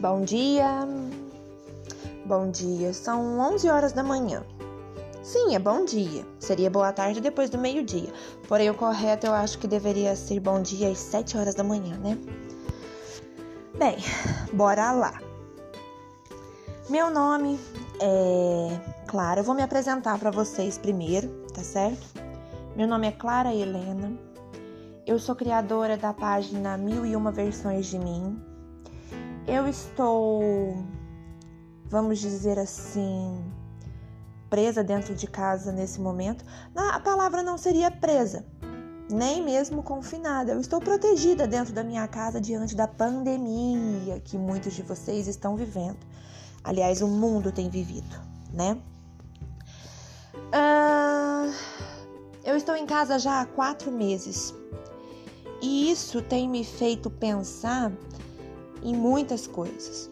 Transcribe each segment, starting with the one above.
Bom dia. Bom dia, são 11 horas da manhã. Sim, é bom dia. Seria boa tarde depois do meio-dia. Porém, o correto eu acho que deveria ser bom dia às 7 horas da manhã, né? Bem, bora lá. Meu nome é Clara. Eu vou me apresentar para vocês primeiro, tá certo? Meu nome é Clara Helena. Eu sou criadora da página Mil e Uma Versões de Mim. Eu estou, vamos dizer assim, presa dentro de casa nesse momento. A palavra não seria presa, nem mesmo confinada. Eu estou protegida dentro da minha casa diante da pandemia que muitos de vocês estão vivendo. Aliás, o mundo tem vivido, né? Uh, eu estou em casa já há quatro meses e isso tem me feito pensar em muitas coisas.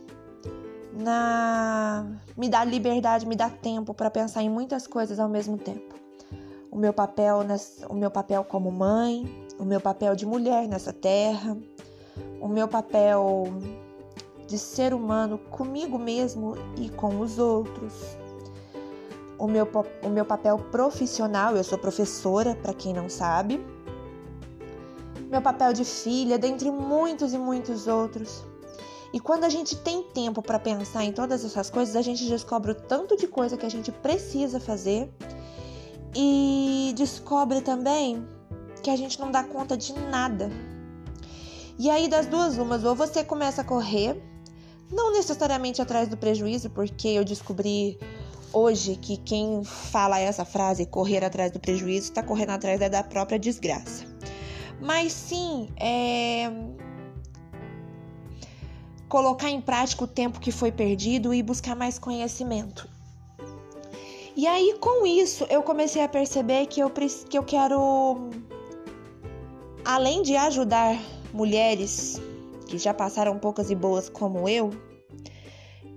Na me dá liberdade, me dá tempo para pensar em muitas coisas ao mesmo tempo. O meu papel, o meu papel como mãe, o meu papel de mulher nessa terra, o meu papel de ser humano comigo mesmo e com os outros. O meu, o meu papel profissional, eu sou professora, para quem não sabe. Meu papel de filha, dentre muitos e muitos outros. E quando a gente tem tempo para pensar em todas essas coisas, a gente descobre o tanto de coisa que a gente precisa fazer e descobre também que a gente não dá conta de nada. E aí, das duas, umas, ou você começa a correr, não necessariamente atrás do prejuízo, porque eu descobri hoje que quem fala essa frase, correr atrás do prejuízo, está correndo atrás da própria desgraça. Mas sim, é colocar em prática o tempo que foi perdido e buscar mais conhecimento. E aí, com isso, eu comecei a perceber que eu, que eu quero, além de ajudar mulheres que já passaram poucas e boas como eu,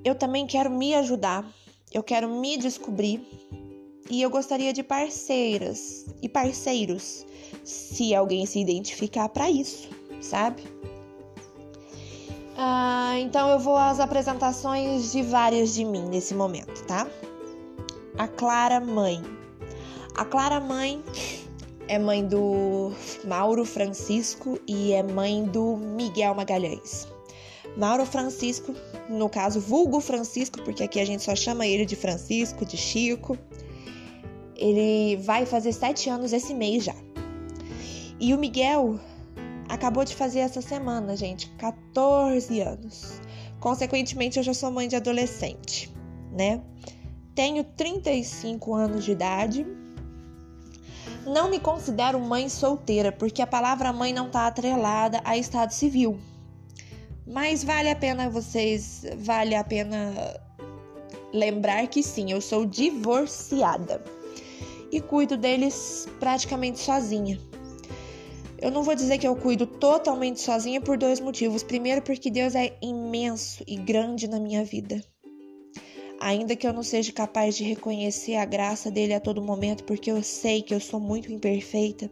eu também quero me ajudar, eu quero me descobrir e eu gostaria de parceiras e parceiros, se alguém se identificar para isso, sabe? Ah, então eu vou às apresentações de várias de mim nesse momento, tá? A Clara Mãe. A Clara Mãe é mãe do Mauro Francisco e é mãe do Miguel Magalhães. Mauro Francisco, no caso, vulgo Francisco, porque aqui a gente só chama ele de Francisco, de Chico. Ele vai fazer sete anos esse mês já. E o Miguel acabou de fazer essa semana, gente, 14 anos. Consequentemente, eu já sou mãe de adolescente, né? Tenho 35 anos de idade. Não me considero mãe solteira, porque a palavra mãe não está atrelada a estado civil. Mas vale a pena vocês, vale a pena lembrar que sim, eu sou divorciada e cuido deles praticamente sozinha. Eu não vou dizer que eu cuido totalmente sozinha por dois motivos. Primeiro, porque Deus é imenso e grande na minha vida. Ainda que eu não seja capaz de reconhecer a graça dele a todo momento, porque eu sei que eu sou muito imperfeita.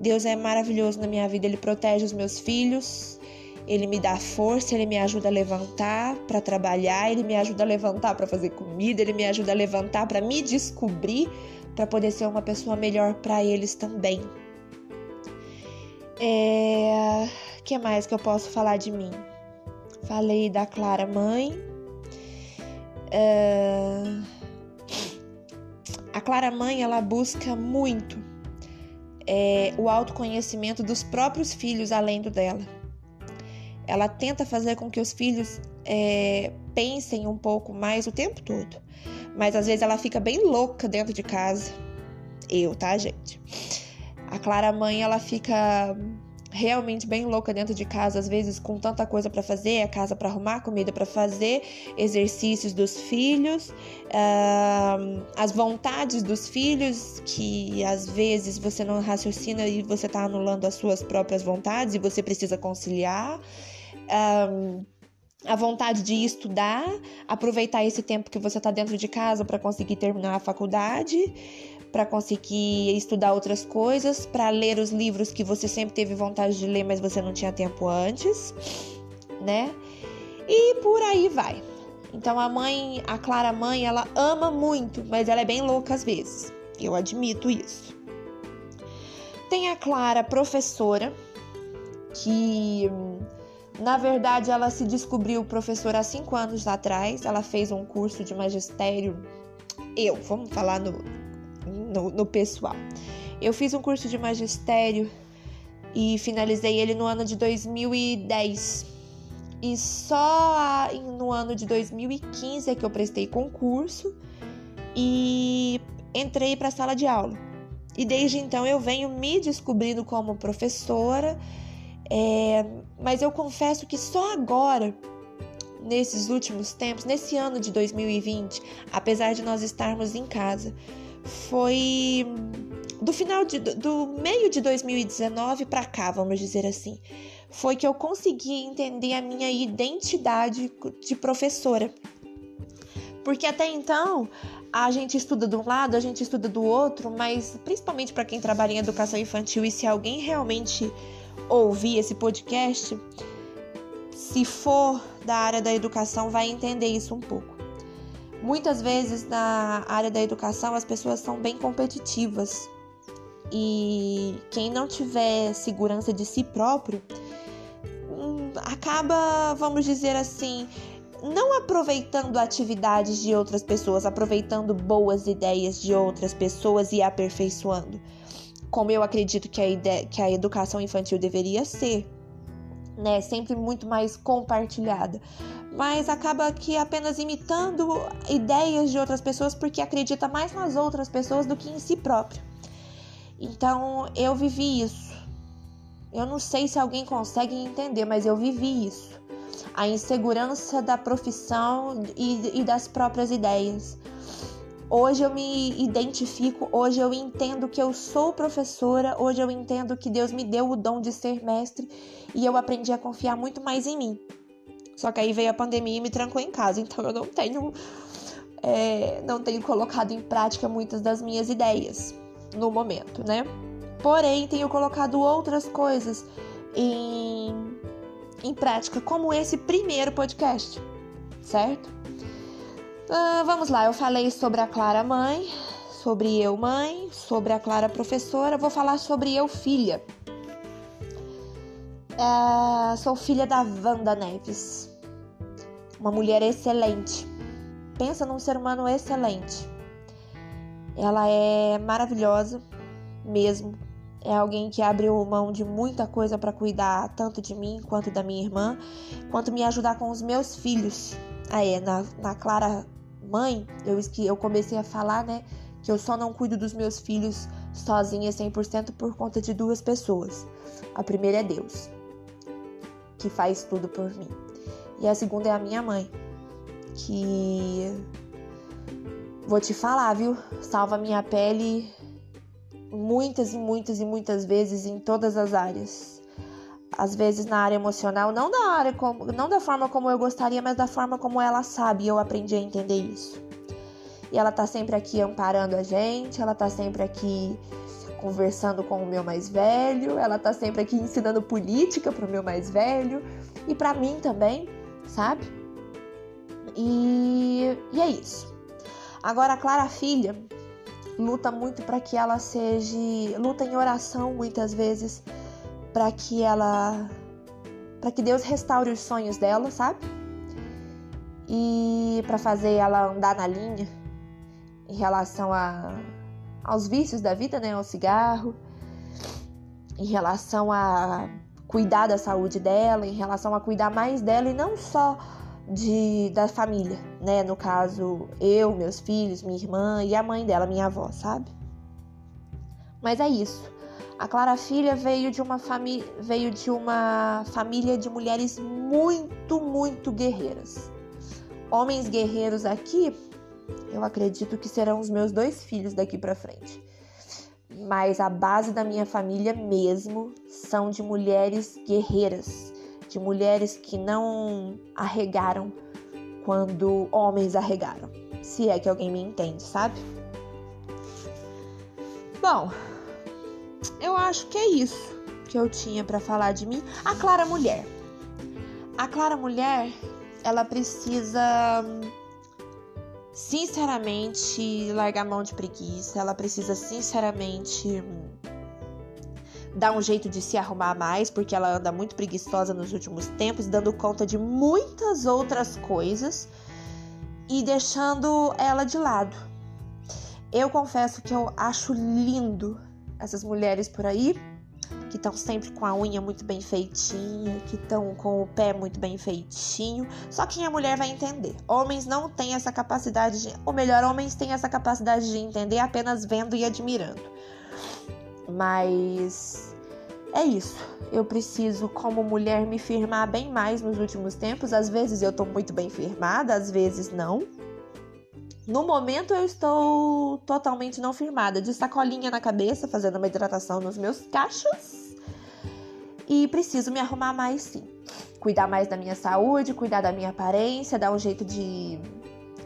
Deus é maravilhoso na minha vida, ele protege os meus filhos, ele me dá força, ele me ajuda a levantar para trabalhar, ele me ajuda a levantar para fazer comida, ele me ajuda a levantar para me descobrir, para poder ser uma pessoa melhor para eles também. É... que mais que eu posso falar de mim? Falei da Clara mãe. É... A Clara mãe ela busca muito é, o autoconhecimento dos próprios filhos além do dela. Ela tenta fazer com que os filhos é, pensem um pouco mais o tempo todo, mas às vezes ela fica bem louca dentro de casa. Eu, tá, gente? A Clara mãe, ela fica realmente bem louca dentro de casa, às vezes com tanta coisa para fazer, a casa para arrumar, comida para fazer, exercícios dos filhos, uh, as vontades dos filhos, que às vezes você não raciocina e você está anulando as suas próprias vontades e você precisa conciliar. Uh, a vontade de estudar, aproveitar esse tempo que você está dentro de casa para conseguir terminar a faculdade, para conseguir estudar outras coisas, para ler os livros que você sempre teve vontade de ler, mas você não tinha tempo antes, né? E por aí vai. Então a mãe, a Clara mãe, ela ama muito, mas ela é bem louca às vezes. Eu admito isso. Tem a Clara professora, que na verdade ela se descobriu professora há cinco anos atrás. Ela fez um curso de magistério. Eu, vamos falar no, no, no pessoal. Eu fiz um curso de magistério e finalizei ele no ano de 2010. E só no ano de 2015 é que eu prestei concurso e entrei para a sala de aula. E desde então eu venho me descobrindo como professora, é, mas eu confesso que só agora, nesses últimos tempos, nesse ano de 2020, apesar de nós estarmos em casa, foi do final de, do meio de 2019 para cá, vamos dizer assim, foi que eu consegui entender a minha identidade de professora. Porque até então a gente estuda de um lado, a gente estuda do outro, mas principalmente para quem trabalha em educação infantil e se alguém realmente ouvir esse podcast, se for da área da educação, vai entender isso um pouco. Muitas vezes na área da educação as pessoas são bem competitivas e quem não tiver segurança de si próprio acaba, vamos dizer assim, não aproveitando atividades de outras pessoas, aproveitando boas ideias de outras pessoas e aperfeiçoando, como eu acredito que a, ideia, que a educação infantil deveria ser, né? Sempre muito mais compartilhada. Mas acaba que apenas imitando ideias de outras pessoas porque acredita mais nas outras pessoas do que em si próprio. Então eu vivi isso eu não sei se alguém consegue entender, mas eu vivi isso. A insegurança da profissão e, e das próprias ideias. Hoje eu me identifico, hoje eu entendo que eu sou professora, hoje eu entendo que Deus me deu o dom de ser mestre e eu aprendi a confiar muito mais em mim. Só que aí veio a pandemia e me trancou em casa, então eu não tenho, é, não tenho colocado em prática muitas das minhas ideias no momento, né? Porém, tenho colocado outras coisas em, em prática, como esse primeiro podcast, certo? Uh, vamos lá, eu falei sobre a Clara mãe, sobre eu mãe, sobre a Clara professora, vou falar sobre eu filha. Uh, sou filha da Wanda Neves, uma mulher excelente. Pensa num ser humano excelente. Ela é maravilhosa mesmo é alguém que abriu mão de muita coisa para cuidar tanto de mim quanto da minha irmã, quanto me ajudar com os meus filhos. Aí, na, na Clara mãe, eu, eu comecei a falar, né, que eu só não cuido dos meus filhos sozinha 100% por conta de duas pessoas. A primeira é Deus, que faz tudo por mim. E a segunda é a minha mãe, que vou te falar, viu? Salva minha pele muitas e muitas e muitas vezes em todas as áreas. Às vezes na área emocional, não da área como, não da forma como eu gostaria, mas da forma como ela sabe, eu aprendi a entender isso. E ela tá sempre aqui amparando a gente, ela tá sempre aqui conversando com o meu mais velho, ela tá sempre aqui ensinando política pro meu mais velho e para mim também, sabe? E, e é isso. Agora a Clara Filha, luta muito para que ela seja, luta em oração muitas vezes para que ela para que Deus restaure os sonhos dela, sabe? E para fazer ela andar na linha em relação a, aos vícios da vida, né, ao cigarro, em relação a cuidar da saúde dela, em relação a cuidar mais dela e não só de, da família, né? No caso, eu, meus filhos, minha irmã e a mãe dela, minha avó, sabe? Mas é isso. A Clara Filha veio de uma família, veio de uma família de mulheres muito, muito guerreiras. Homens guerreiros aqui, eu acredito que serão os meus dois filhos daqui para frente. Mas a base da minha família mesmo são de mulheres guerreiras, de mulheres que não arregaram quando homens arregaram. Se é que alguém me entende, sabe? Bom, eu acho que é isso que eu tinha para falar de mim. A Clara Mulher. A Clara mulher, ela precisa sinceramente largar mão de preguiça, ela precisa sinceramente dar um jeito de se arrumar mais, porque ela anda muito preguiçosa nos últimos tempos, dando conta de muitas outras coisas e deixando ela de lado. Eu confesso que eu acho lindo essas mulheres por aí que estão sempre com a unha muito bem feitinha, que estão com o pé muito bem feitinho. Só quem é mulher vai entender. Homens não têm essa capacidade de, ou melhor, homens têm essa capacidade de entender apenas vendo e admirando. Mas é isso. Eu preciso, como mulher, me firmar bem mais nos últimos tempos. Às vezes eu tô muito bem firmada, às vezes não. No momento eu estou totalmente não firmada, de sacolinha na cabeça, fazendo uma hidratação nos meus cachos. E preciso me arrumar mais sim. Cuidar mais da minha saúde, cuidar da minha aparência, dar um jeito de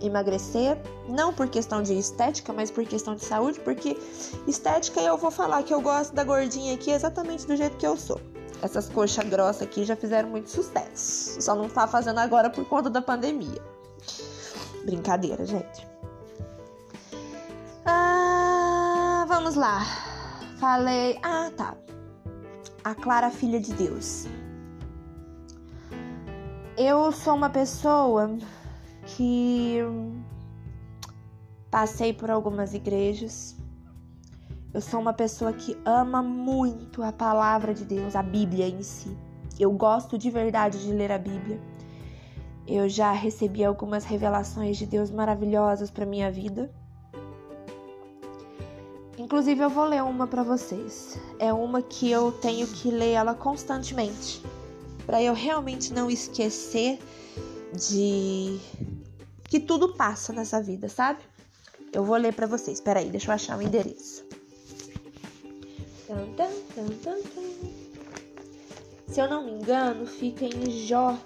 emagrecer, não por questão de estética, mas por questão de saúde, porque estética eu vou falar que eu gosto da gordinha aqui exatamente do jeito que eu sou. Essas coxas grossas aqui já fizeram muito sucesso. Só não tá fazendo agora por conta da pandemia. Brincadeira, gente. Ah, vamos lá. Falei. Ah, tá. A Clara, filha de Deus. Eu sou uma pessoa que passei por algumas igrejas. Eu sou uma pessoa que ama muito a palavra de Deus, a Bíblia em si. Eu gosto de verdade de ler a Bíblia. Eu já recebi algumas revelações de Deus maravilhosas para minha vida. Inclusive eu vou ler uma para vocês. É uma que eu tenho que ler ela constantemente, para eu realmente não esquecer de que tudo passa nessa vida, sabe? Eu vou ler para vocês. Espera aí, deixa eu achar o endereço. Se eu não me engano, fica em Jó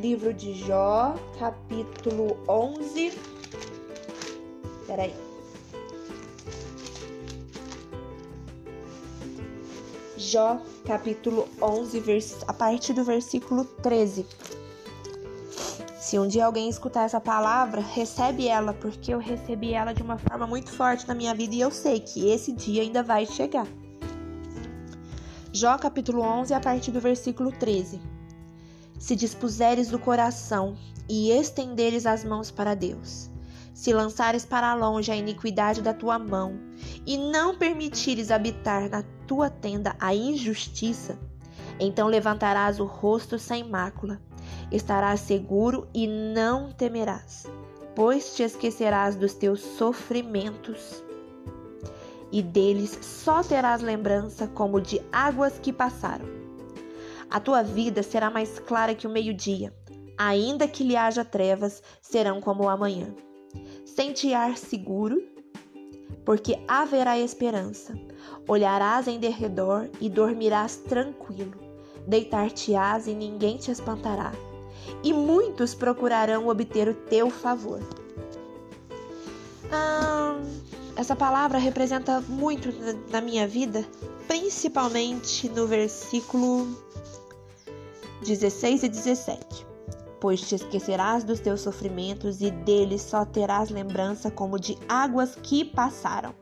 livro de Jó, capítulo 11. Peraí. Jó, capítulo 11, vers... a partir do versículo 13. Se um dia alguém escutar essa palavra, recebe ela, porque eu recebi ela de uma forma muito forte na minha vida e eu sei que esse dia ainda vai chegar. Jó capítulo 11, a partir do versículo 13 se dispuseres do coração e estenderes as mãos para Deus, se lançares para longe a iniquidade da tua mão e não permitires habitar na tua tenda a injustiça, então levantarás o rosto sem mácula, estarás seguro e não temerás, pois te esquecerás dos teus sofrimentos e deles só terás lembrança como de águas que passaram a tua vida será mais clara que o meio-dia, ainda que lhe haja trevas, serão como o amanhã. Sentir seguro, porque haverá esperança. Olharás em derredor e dormirás tranquilo. Deitar-te-ás e ninguém te espantará. E muitos procurarão obter o teu favor. Ah, essa palavra representa muito na minha vida, principalmente no versículo 16 e 17. Pois te esquecerás dos teus sofrimentos e deles só terás lembrança como de águas que passaram.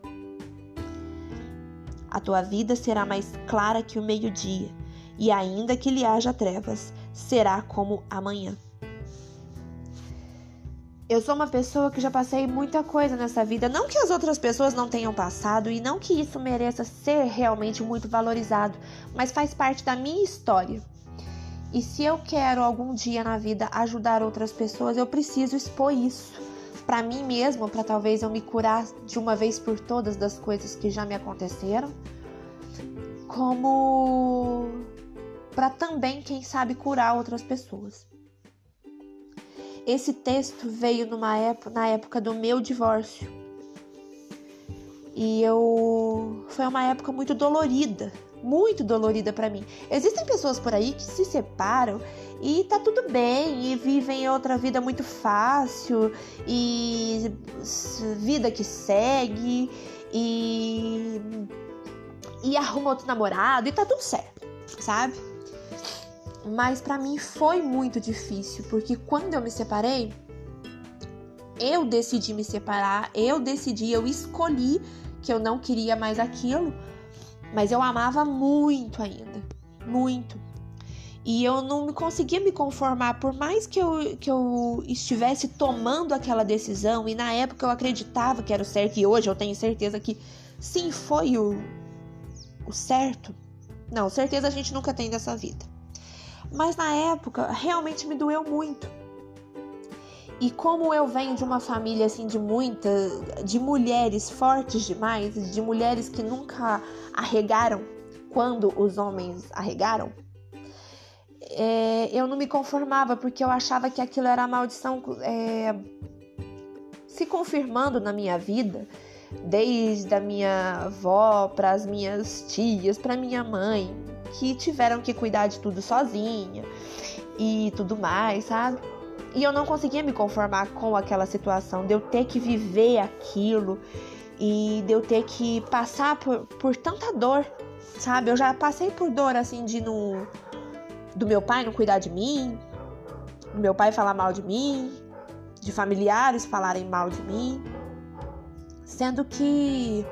A tua vida será mais clara que o meio-dia, e ainda que lhe haja trevas, será como amanhã. Eu sou uma pessoa que já passei muita coisa nessa vida. Não que as outras pessoas não tenham passado e não que isso mereça ser realmente muito valorizado, mas faz parte da minha história. E se eu quero algum dia na vida ajudar outras pessoas, eu preciso expor isso para mim mesmo, para talvez eu me curar de uma vez por todas das coisas que já me aconteceram, como para também, quem sabe, curar outras pessoas. Esse texto veio numa época, na época do meu divórcio. E eu foi uma época muito dolorida muito dolorida para mim. Existem pessoas por aí que se separam e tá tudo bem e vivem outra vida muito fácil e vida que segue e e arruma outro namorado e tá tudo certo, sabe? Mas para mim foi muito difícil, porque quando eu me separei, eu decidi me separar, eu decidi, eu escolhi que eu não queria mais aquilo, mas eu amava muito ainda, muito. E eu não me conseguia me conformar, por mais que eu, que eu estivesse tomando aquela decisão, e na época eu acreditava que era o certo, e hoje eu tenho certeza que sim, foi o, o certo. Não, certeza a gente nunca tem dessa vida. Mas na época realmente me doeu muito. E como eu venho de uma família assim de muitas, de mulheres fortes demais, de mulheres que nunca arregaram quando os homens arregaram, é, eu não me conformava porque eu achava que aquilo era a maldição é, se confirmando na minha vida, desde a minha avó para as minhas tias, para minha mãe, que tiveram que cuidar de tudo sozinha e tudo mais, sabe? E eu não conseguia me conformar com aquela situação, de eu ter que viver aquilo e de eu ter que passar por, por tanta dor, sabe? Eu já passei por dor assim de no do meu pai não cuidar de mim, do meu pai falar mal de mim, de familiares falarem mal de mim, sendo que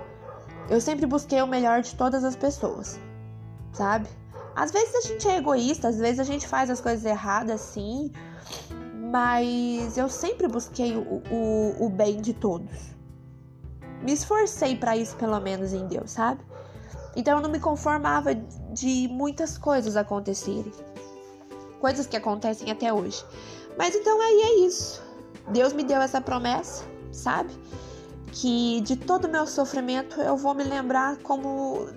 eu sempre busquei o melhor de todas as pessoas, sabe? Às vezes a gente é egoísta, às vezes a gente faz as coisas erradas, sim, mas eu sempre busquei o, o, o bem de todos. Me esforcei para isso, pelo menos em Deus, sabe? Então eu não me conformava de muitas coisas acontecerem. Coisas que acontecem até hoje. Mas então aí é isso. Deus me deu essa promessa, sabe? Que de todo o meu sofrimento eu vou me lembrar como.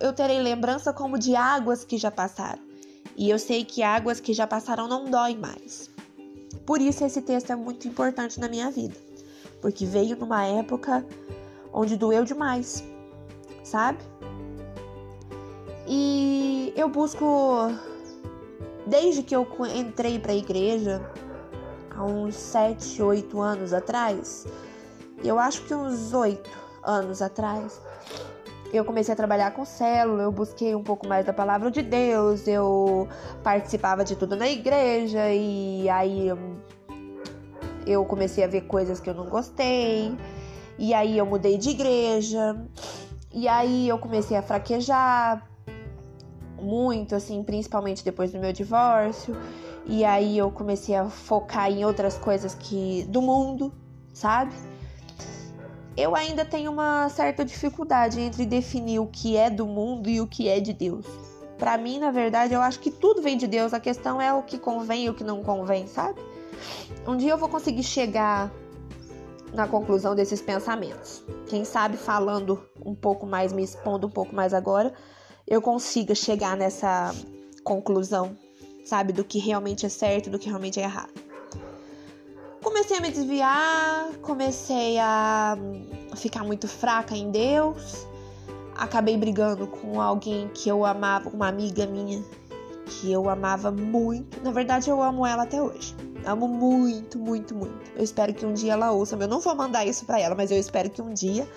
Eu terei lembrança como de águas que já passaram. E eu sei que águas que já passaram não doem mais. Por isso esse texto é muito importante na minha vida, porque veio numa época onde doeu demais, sabe? E eu busco desde que eu entrei para a igreja há uns 7, 8 anos atrás, eu acho que uns 8 anos atrás, eu comecei a trabalhar com célula, eu busquei um pouco mais da palavra de Deus, eu participava de tudo na igreja e aí eu comecei a ver coisas que eu não gostei, e aí eu mudei de igreja, e aí eu comecei a fraquejar muito, assim, principalmente depois do meu divórcio, e aí eu comecei a focar em outras coisas que do mundo, sabe? Eu ainda tenho uma certa dificuldade entre definir o que é do mundo e o que é de Deus. Para mim, na verdade, eu acho que tudo vem de Deus, a questão é o que convém e o que não convém, sabe? Um dia eu vou conseguir chegar na conclusão desses pensamentos. Quem sabe falando um pouco mais, me expondo um pouco mais agora, eu consiga chegar nessa conclusão, sabe, do que realmente é certo, do que realmente é errado comecei a me desviar, comecei a ficar muito fraca em Deus. Acabei brigando com alguém que eu amava, uma amiga minha que eu amava muito. Na verdade, eu amo ela até hoje. Amo muito, muito, muito. Eu espero que um dia ela ouça. Eu não vou mandar isso para ela, mas eu espero que um dia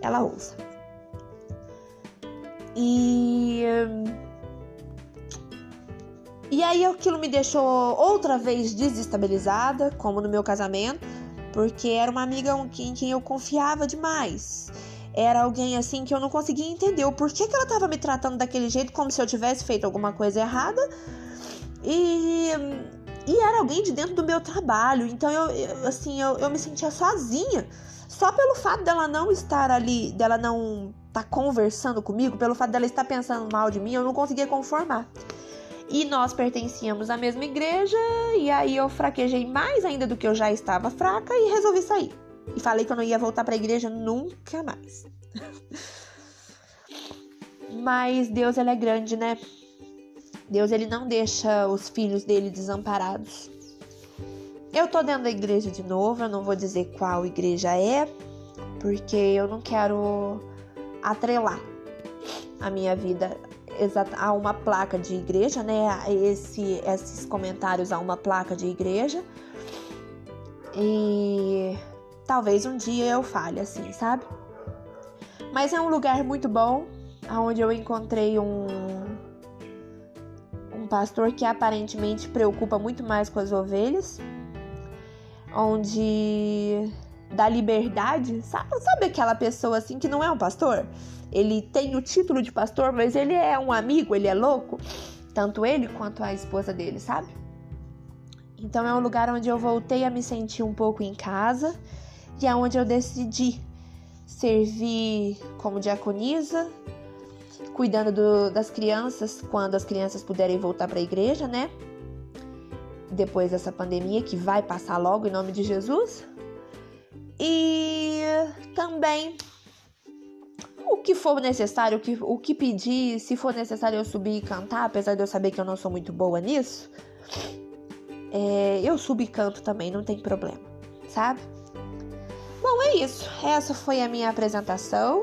ela ouça. E e aí aquilo me deixou outra vez desestabilizada, como no meu casamento, porque era uma amiga em quem eu confiava demais. Era alguém assim que eu não conseguia entender o porquê que ela estava me tratando daquele jeito, como se eu tivesse feito alguma coisa errada. E, e era alguém de dentro do meu trabalho. Então eu, eu assim, eu, eu me sentia sozinha. Só pelo fato dela não estar ali, dela não estar tá conversando comigo, pelo fato dela estar pensando mal de mim, eu não conseguia conformar. E nós pertencíamos à mesma igreja, e aí eu fraquejei mais ainda do que eu já estava fraca e resolvi sair. E falei que eu não ia voltar para a igreja nunca mais. Mas Deus ele é grande, né? Deus ele não deixa os filhos dele desamparados. Eu tô dentro da igreja de novo, eu não vou dizer qual igreja é, porque eu não quero atrelar a minha vida a uma placa de igreja, né? Esse, esses comentários a uma placa de igreja. E talvez um dia eu fale assim, sabe? Mas é um lugar muito bom, onde eu encontrei um, um pastor que aparentemente preocupa muito mais com as ovelhas, onde dá liberdade, sabe, sabe aquela pessoa assim que não é um pastor? Ele tem o título de pastor, mas ele é um amigo, ele é louco, tanto ele quanto a esposa dele, sabe? Então é um lugar onde eu voltei a me sentir um pouco em casa e é onde eu decidi servir como diaconisa, cuidando do, das crianças quando as crianças puderem voltar para a igreja, né? Depois dessa pandemia que vai passar logo em nome de Jesus. E também o que for necessário, o que, o que pedir, se for necessário eu subir e cantar, apesar de eu saber que eu não sou muito boa nisso, é, eu subo e canto também, não tem problema, sabe? Bom, é isso. Essa foi a minha apresentação.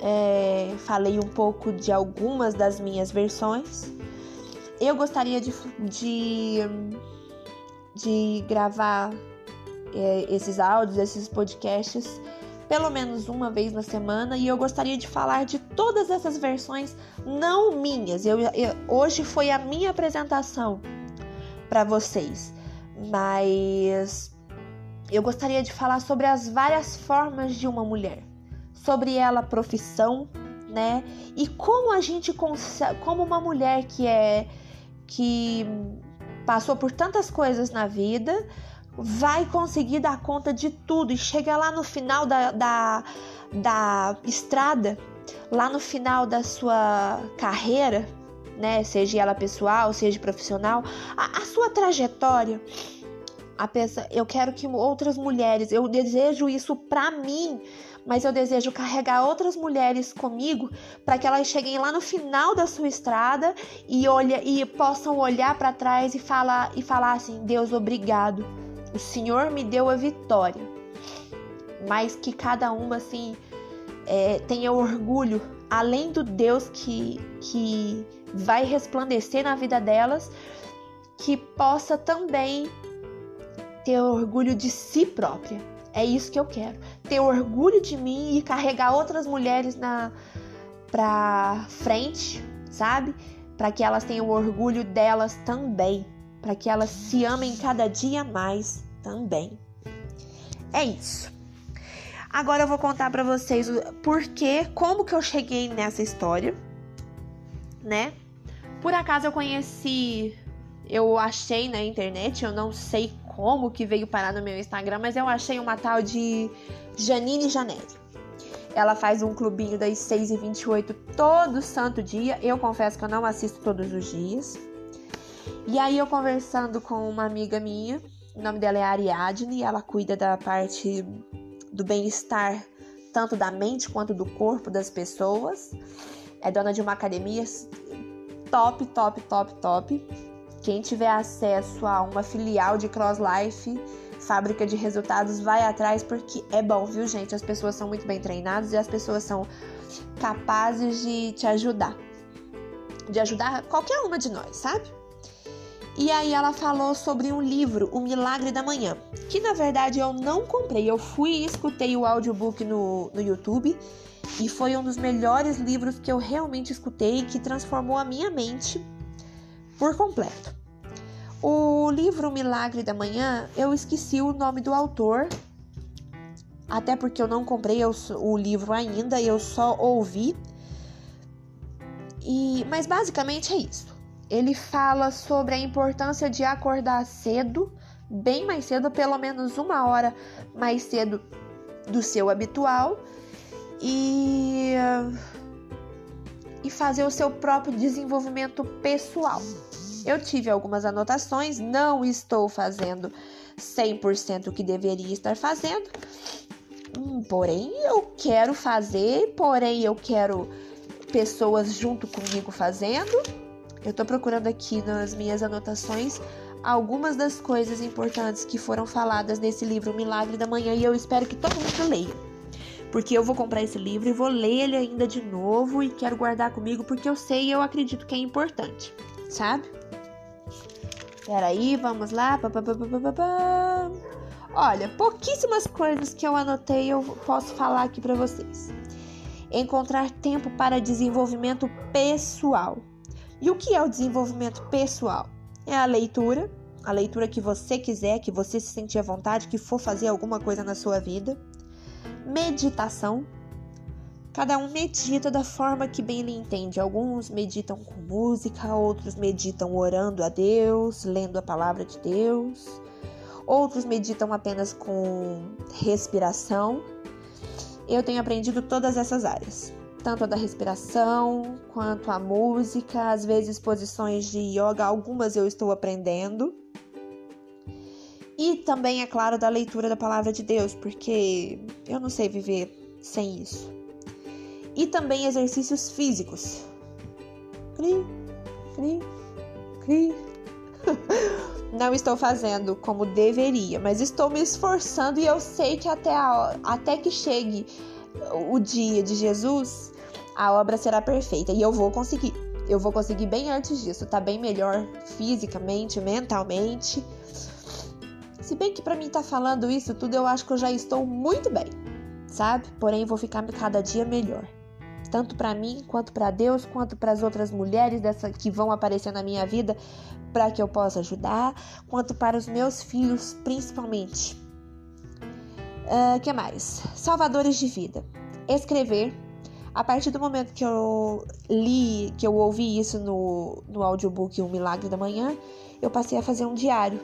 É, falei um pouco de algumas das minhas versões. Eu gostaria de, de, de gravar esses áudios, esses podcasts, pelo menos uma vez na semana. E eu gostaria de falar de todas essas versões, não minhas. Eu, eu hoje foi a minha apresentação para vocês, mas eu gostaria de falar sobre as várias formas de uma mulher, sobre ela profissão, né? E como a gente consegue, como uma mulher que é que passou por tantas coisas na vida, vai conseguir dar conta de tudo e chega lá no final da, da, da estrada, lá no final da sua carreira, né? Seja ela pessoal, seja profissional, a, a sua trajetória a pessoa, eu quero que outras mulheres, eu desejo isso para mim, mas eu desejo carregar outras mulheres comigo para que elas cheguem lá no final da sua estrada e olha e possam olhar para trás e falar e falar assim: "Deus, obrigado. O Senhor me deu a vitória". Mas que cada uma assim é, tenha orgulho, além do Deus que que vai resplandecer na vida delas, que possa também ter orgulho de si própria. É isso que eu quero. Ter orgulho de mim e carregar outras mulheres na pra frente, sabe? Para que elas tenham orgulho delas também, para que elas se amem cada dia mais também. É isso. Agora eu vou contar para vocês o porquê, como que eu cheguei nessa história, né? Por acaso eu conheci, eu achei na internet, eu não sei como que veio parar no meu Instagram, mas eu achei uma tal de Janine Janelli. Ela faz um clubinho das 6h28 todo santo dia. Eu confesso que eu não assisto todos os dias. E aí eu conversando com uma amiga minha, o nome dela é Ariadne, ela cuida da parte do bem-estar, tanto da mente quanto do corpo das pessoas. É dona de uma academia top, top, top, top. Quem tiver acesso a uma filial de CrossLife, fábrica de resultados, vai atrás porque é bom, viu, gente? As pessoas são muito bem treinadas e as pessoas são capazes de te ajudar. De ajudar qualquer uma de nós, sabe? E aí ela falou sobre um livro, O Milagre da Manhã, que na verdade eu não comprei. Eu fui e escutei o audiobook no, no YouTube e foi um dos melhores livros que eu realmente escutei que transformou a minha mente por completo. O livro Milagre da Manhã, eu esqueci o nome do autor, até porque eu não comprei o livro ainda, eu só ouvi. E, mas basicamente é isso. Ele fala sobre a importância de acordar cedo, bem mais cedo, pelo menos uma hora mais cedo do seu habitual, e, e fazer o seu próprio desenvolvimento pessoal. Eu tive algumas anotações, não estou fazendo 100% o que deveria estar fazendo, hum, porém eu quero fazer, porém eu quero pessoas junto comigo fazendo. Eu estou procurando aqui nas minhas anotações algumas das coisas importantes que foram faladas nesse livro Milagre da Manhã e eu espero que todo mundo leia. Porque eu vou comprar esse livro e vou ler ele ainda de novo e quero guardar comigo porque eu sei e eu acredito que é importante, sabe? Peraí, vamos lá. Olha, pouquíssimas coisas que eu anotei eu posso falar aqui para vocês. Encontrar tempo para desenvolvimento pessoal. E o que é o desenvolvimento pessoal? É a leitura, a leitura que você quiser, que você se sentir à vontade, que for fazer alguma coisa na sua vida. Meditação. Cada um medita da forma que bem lhe entende. Alguns meditam com música, outros meditam orando a Deus, lendo a palavra de Deus. Outros meditam apenas com respiração. Eu tenho aprendido todas essas áreas tanto a da respiração quanto a música, às vezes posições de yoga, algumas eu estou aprendendo. E também, é claro, da leitura da palavra de Deus, porque eu não sei viver sem isso. E também exercícios físicos. Cri, cri, cri. Não estou fazendo como deveria, mas estou me esforçando e eu sei que até, a, até que chegue o dia de Jesus, a obra será perfeita e eu vou conseguir. Eu vou conseguir bem antes disso, tá bem melhor fisicamente, mentalmente. Se bem que para mim tá falando isso tudo, eu acho que eu já estou muito bem, sabe? Porém, vou ficar cada dia melhor. Tanto para mim, quanto para Deus, quanto para as outras mulheres dessa que vão aparecer na minha vida para que eu possa ajudar, quanto para os meus filhos, principalmente. O uh, que mais? Salvadores de vida. Escrever a partir do momento que eu li, que eu ouvi isso no, no audiobook Um Milagre da Manhã, eu passei a fazer um diário.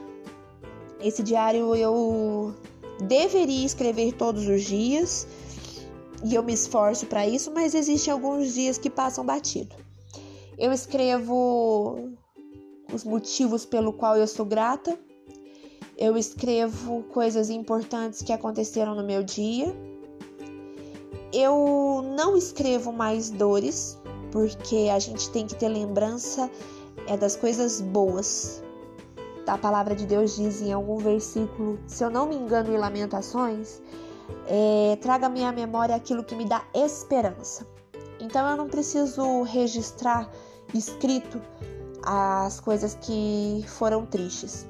Esse diário eu deveria escrever todos os dias e eu me esforço para isso, mas existem alguns dias que passam batido. Eu escrevo os motivos pelo qual eu sou grata. Eu escrevo coisas importantes que aconteceram no meu dia eu não escrevo mais dores, porque a gente tem que ter lembrança é das coisas boas. A palavra de Deus diz em algum versículo, se eu não me engano, em Lamentações, é, traga-me à memória aquilo que me dá esperança. Então eu não preciso registrar escrito as coisas que foram tristes.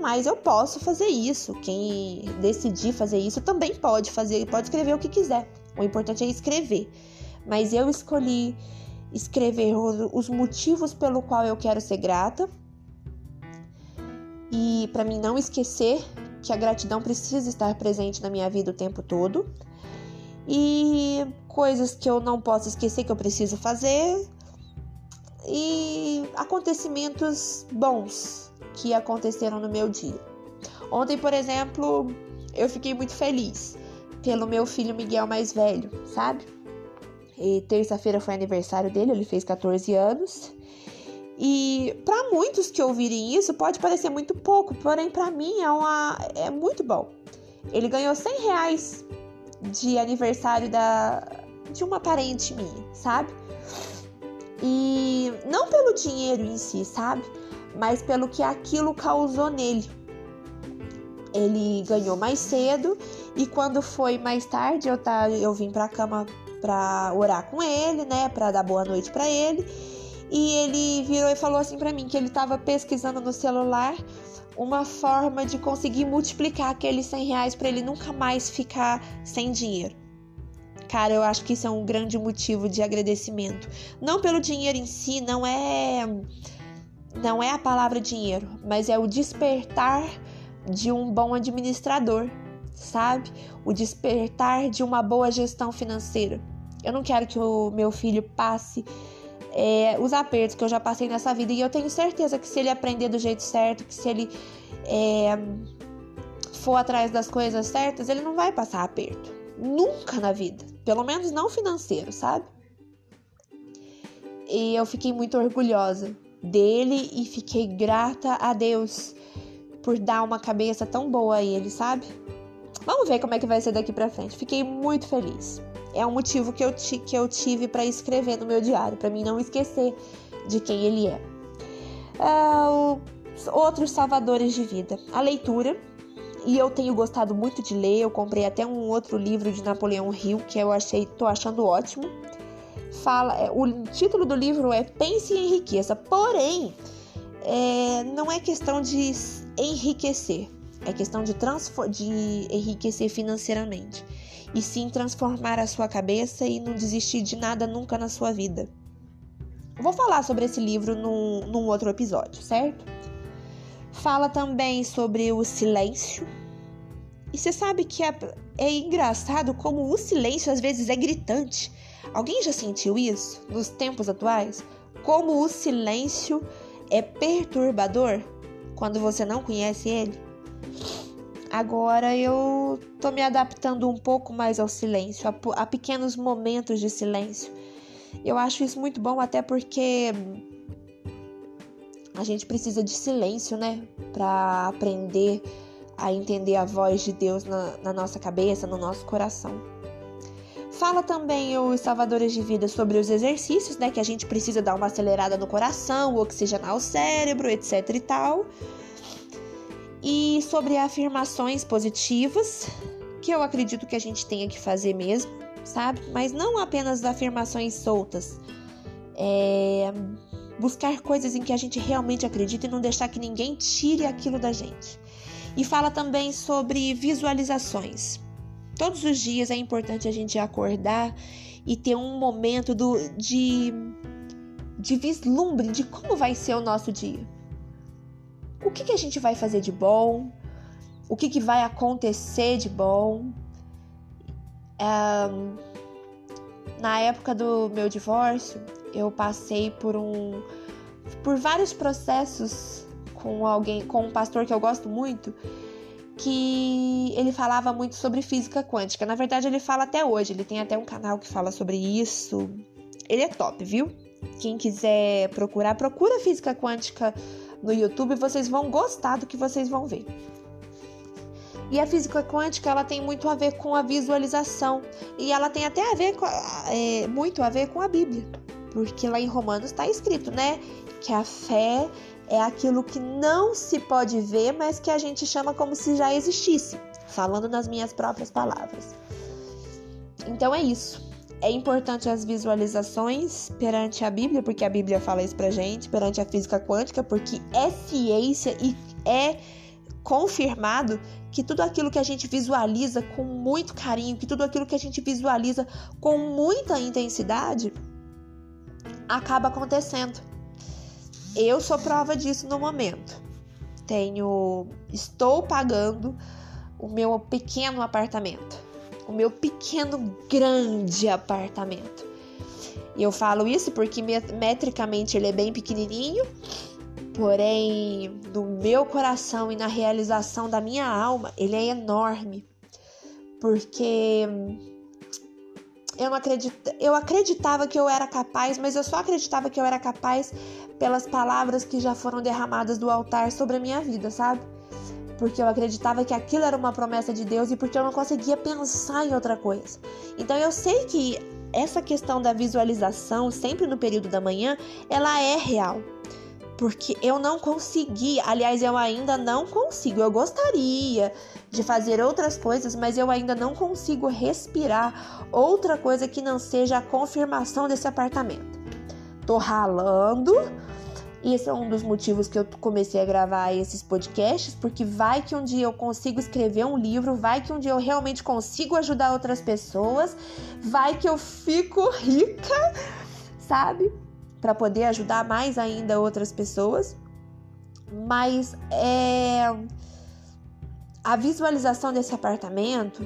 Mas eu posso fazer isso. Quem decidir fazer isso também pode fazer, pode escrever o que quiser. O importante é escrever. Mas eu escolhi escrever os motivos pelo qual eu quero ser grata. E para mim não esquecer que a gratidão precisa estar presente na minha vida o tempo todo. E coisas que eu não posso esquecer que eu preciso fazer. E acontecimentos bons que aconteceram no meu dia. Ontem, por exemplo, eu fiquei muito feliz pelo meu filho Miguel mais velho, sabe? E terça-feira foi aniversário dele, ele fez 14 anos. E para muitos que ouvirem isso pode parecer muito pouco, porém para mim é, uma, é muito bom. Ele ganhou 100 reais de aniversário da, de uma parente minha, sabe? E não pelo dinheiro em si, sabe? Mas pelo que aquilo causou nele ele ganhou mais cedo e quando foi mais tarde eu tá eu vim para cama para orar com ele, né, para dar boa noite para ele. E ele virou e falou assim para mim que ele estava pesquisando no celular uma forma de conseguir multiplicar aqueles 100 reais para ele nunca mais ficar sem dinheiro. Cara, eu acho que isso é um grande motivo de agradecimento. Não pelo dinheiro em si, não é não é a palavra dinheiro, mas é o despertar de um bom administrador, sabe? O despertar de uma boa gestão financeira. Eu não quero que o meu filho passe é, os apertos que eu já passei nessa vida e eu tenho certeza que se ele aprender do jeito certo, que se ele é, for atrás das coisas certas, ele não vai passar aperto. Nunca na vida. Pelo menos não financeiro, sabe? E eu fiquei muito orgulhosa dele e fiquei grata a Deus por dar uma cabeça tão boa a ele, sabe? Vamos ver como é que vai ser daqui para frente. Fiquei muito feliz. É um motivo que eu, que eu tive para escrever no meu diário, para mim não esquecer de quem ele é. Uh, outros salvadores de vida. A leitura. E eu tenho gostado muito de ler. Eu comprei até um outro livro de Napoleão Hill que eu achei, tô achando ótimo. Fala, é, o título do livro é Pense em Riqueza. Porém, é, não é questão de enriquecer, é questão de, de enriquecer financeiramente. E sim transformar a sua cabeça e não desistir de nada nunca na sua vida. vou falar sobre esse livro num, num outro episódio, certo? Fala também sobre o silêncio. E você sabe que é, é engraçado como o silêncio às vezes é gritante. Alguém já sentiu isso nos tempos atuais? Como o silêncio é perturbador quando você não conhece ele? Agora eu tô me adaptando um pouco mais ao silêncio, a, a pequenos momentos de silêncio. Eu acho isso muito bom, até porque a gente precisa de silêncio, né? Para aprender a entender a voz de Deus na, na, nossa cabeça, no nosso coração. Fala também os Salvadores de Vida sobre os exercícios, né? Que a gente precisa dar uma acelerada no coração, oxigenar o cérebro, etc e tal e sobre afirmações positivas, que eu acredito que a gente tenha que fazer mesmo, sabe? Mas não apenas afirmações soltas. É buscar coisas em que a gente realmente acredita e não deixar que ninguém tire aquilo da gente. E fala também sobre visualizações. Todos os dias é importante a gente acordar e ter um momento do, de, de vislumbre de como vai ser o nosso dia o que, que a gente vai fazer de bom, o que, que vai acontecer de bom. Um, na época do meu divórcio, eu passei por um por vários processos com alguém, com um pastor que eu gosto muito, que ele falava muito sobre física quântica. Na verdade, ele fala até hoje, ele tem até um canal que fala sobre isso. Ele é top, viu? Quem quiser procurar, procura física quântica no YouTube, vocês vão gostar do que vocês vão ver. E a física quântica ela tem muito a ver com a visualização e ela tem até a ver com, é, muito a ver com a Bíblia, porque lá em Romanos está escrito, né, que a fé é aquilo que não se pode ver, mas que a gente chama como se já existisse, falando nas minhas próprias palavras. Então é isso. É importante as visualizações perante a Bíblia, porque a Bíblia fala isso pra gente, perante a física quântica, porque é ciência e é confirmado que tudo aquilo que a gente visualiza com muito carinho, que tudo aquilo que a gente visualiza com muita intensidade, acaba acontecendo. Eu sou prova disso no momento. Tenho estou pagando o meu pequeno apartamento o meu pequeno grande apartamento. E eu falo isso porque metricamente ele é bem pequenininho, porém no meu coração e na realização da minha alma ele é enorme, porque eu eu acreditava que eu era capaz, mas eu só acreditava que eu era capaz pelas palavras que já foram derramadas do altar sobre a minha vida, sabe? porque eu acreditava que aquilo era uma promessa de Deus e porque eu não conseguia pensar em outra coisa. Então eu sei que essa questão da visualização, sempre no período da manhã, ela é real. Porque eu não consegui, aliás, eu ainda não consigo. Eu gostaria de fazer outras coisas, mas eu ainda não consigo respirar outra coisa que não seja a confirmação desse apartamento. Tô ralando, e esse é um dos motivos que eu comecei a gravar esses podcasts, porque vai que um dia eu consigo escrever um livro, vai que um dia eu realmente consigo ajudar outras pessoas, vai que eu fico rica, sabe? Para poder ajudar mais ainda outras pessoas. Mas é a visualização desse apartamento,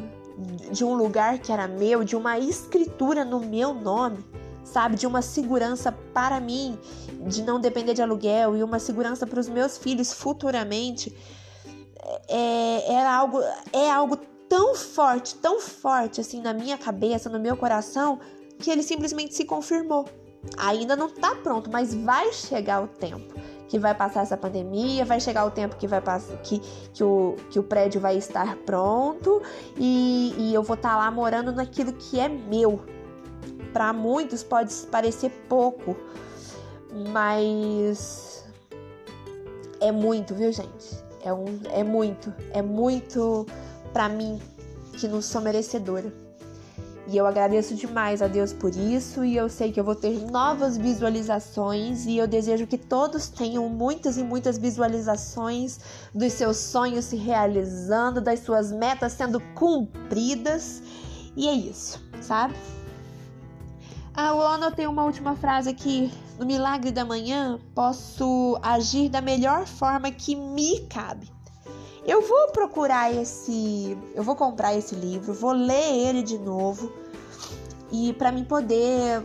de um lugar que era meu, de uma escritura no meu nome, sabe? De uma segurança para mim, de não depender de aluguel e uma segurança para os meus filhos futuramente. É, era algo, é algo tão forte, tão forte assim na minha cabeça, no meu coração, que ele simplesmente se confirmou. Ainda não está pronto, mas vai chegar o tempo que vai passar essa pandemia, vai chegar o tempo que vai passar, que, que, o, que o prédio vai estar pronto e, e eu vou estar tá lá morando naquilo que é meu, para muitos pode parecer pouco, mas é muito, viu, gente? É, um, é muito, é muito para mim que não sou merecedora. E eu agradeço demais a Deus por isso e eu sei que eu vou ter novas visualizações e eu desejo que todos tenham muitas e muitas visualizações dos seus sonhos se realizando, das suas metas sendo cumpridas. E é isso, sabe? Ah, eu anotei uma última frase aqui. No milagre da manhã, posso agir da melhor forma que me cabe. Eu vou procurar esse, eu vou comprar esse livro, vou ler ele de novo e para mim poder,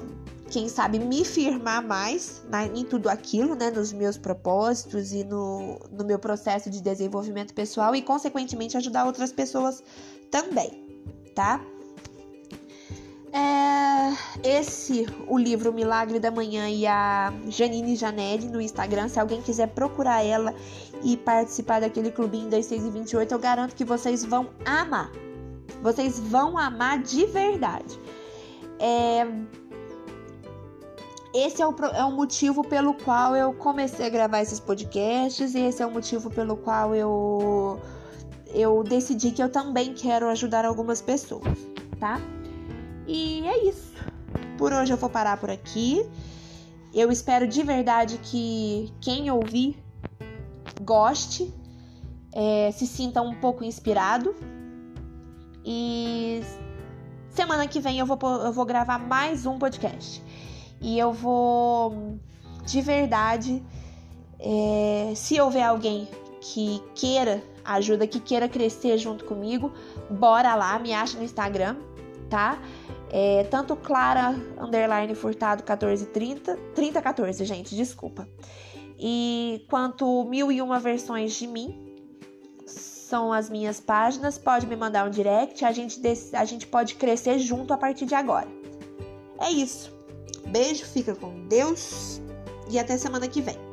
quem sabe, me firmar mais na, em tudo aquilo, né, nos meus propósitos e no, no meu processo de desenvolvimento pessoal e consequentemente ajudar outras pessoas também, tá? É, esse, o livro Milagre da Manhã e a Janine Janelli no Instagram. Se alguém quiser procurar ela e participar daquele clubinho das 6 e 28, eu garanto que vocês vão amar. Vocês vão amar de verdade. É, esse é o, é o motivo pelo qual eu comecei a gravar esses podcasts, e esse é o motivo pelo qual eu, eu decidi que eu também quero ajudar algumas pessoas, tá? E é isso. Por hoje eu vou parar por aqui. Eu espero de verdade que quem ouvir goste, é, se sinta um pouco inspirado. E semana que vem eu vou, eu vou gravar mais um podcast. E eu vou de verdade, é, se houver alguém que queira ajuda, que queira crescer junto comigo, bora lá, me acha no Instagram, tá? É, tanto Clara underline Furtado 1430, 3014, gente, desculpa. E quanto mil e uma versões de mim são as minhas páginas, pode me mandar um direct, a gente, a gente pode crescer junto a partir de agora. É isso. Beijo, fica com Deus e até semana que vem.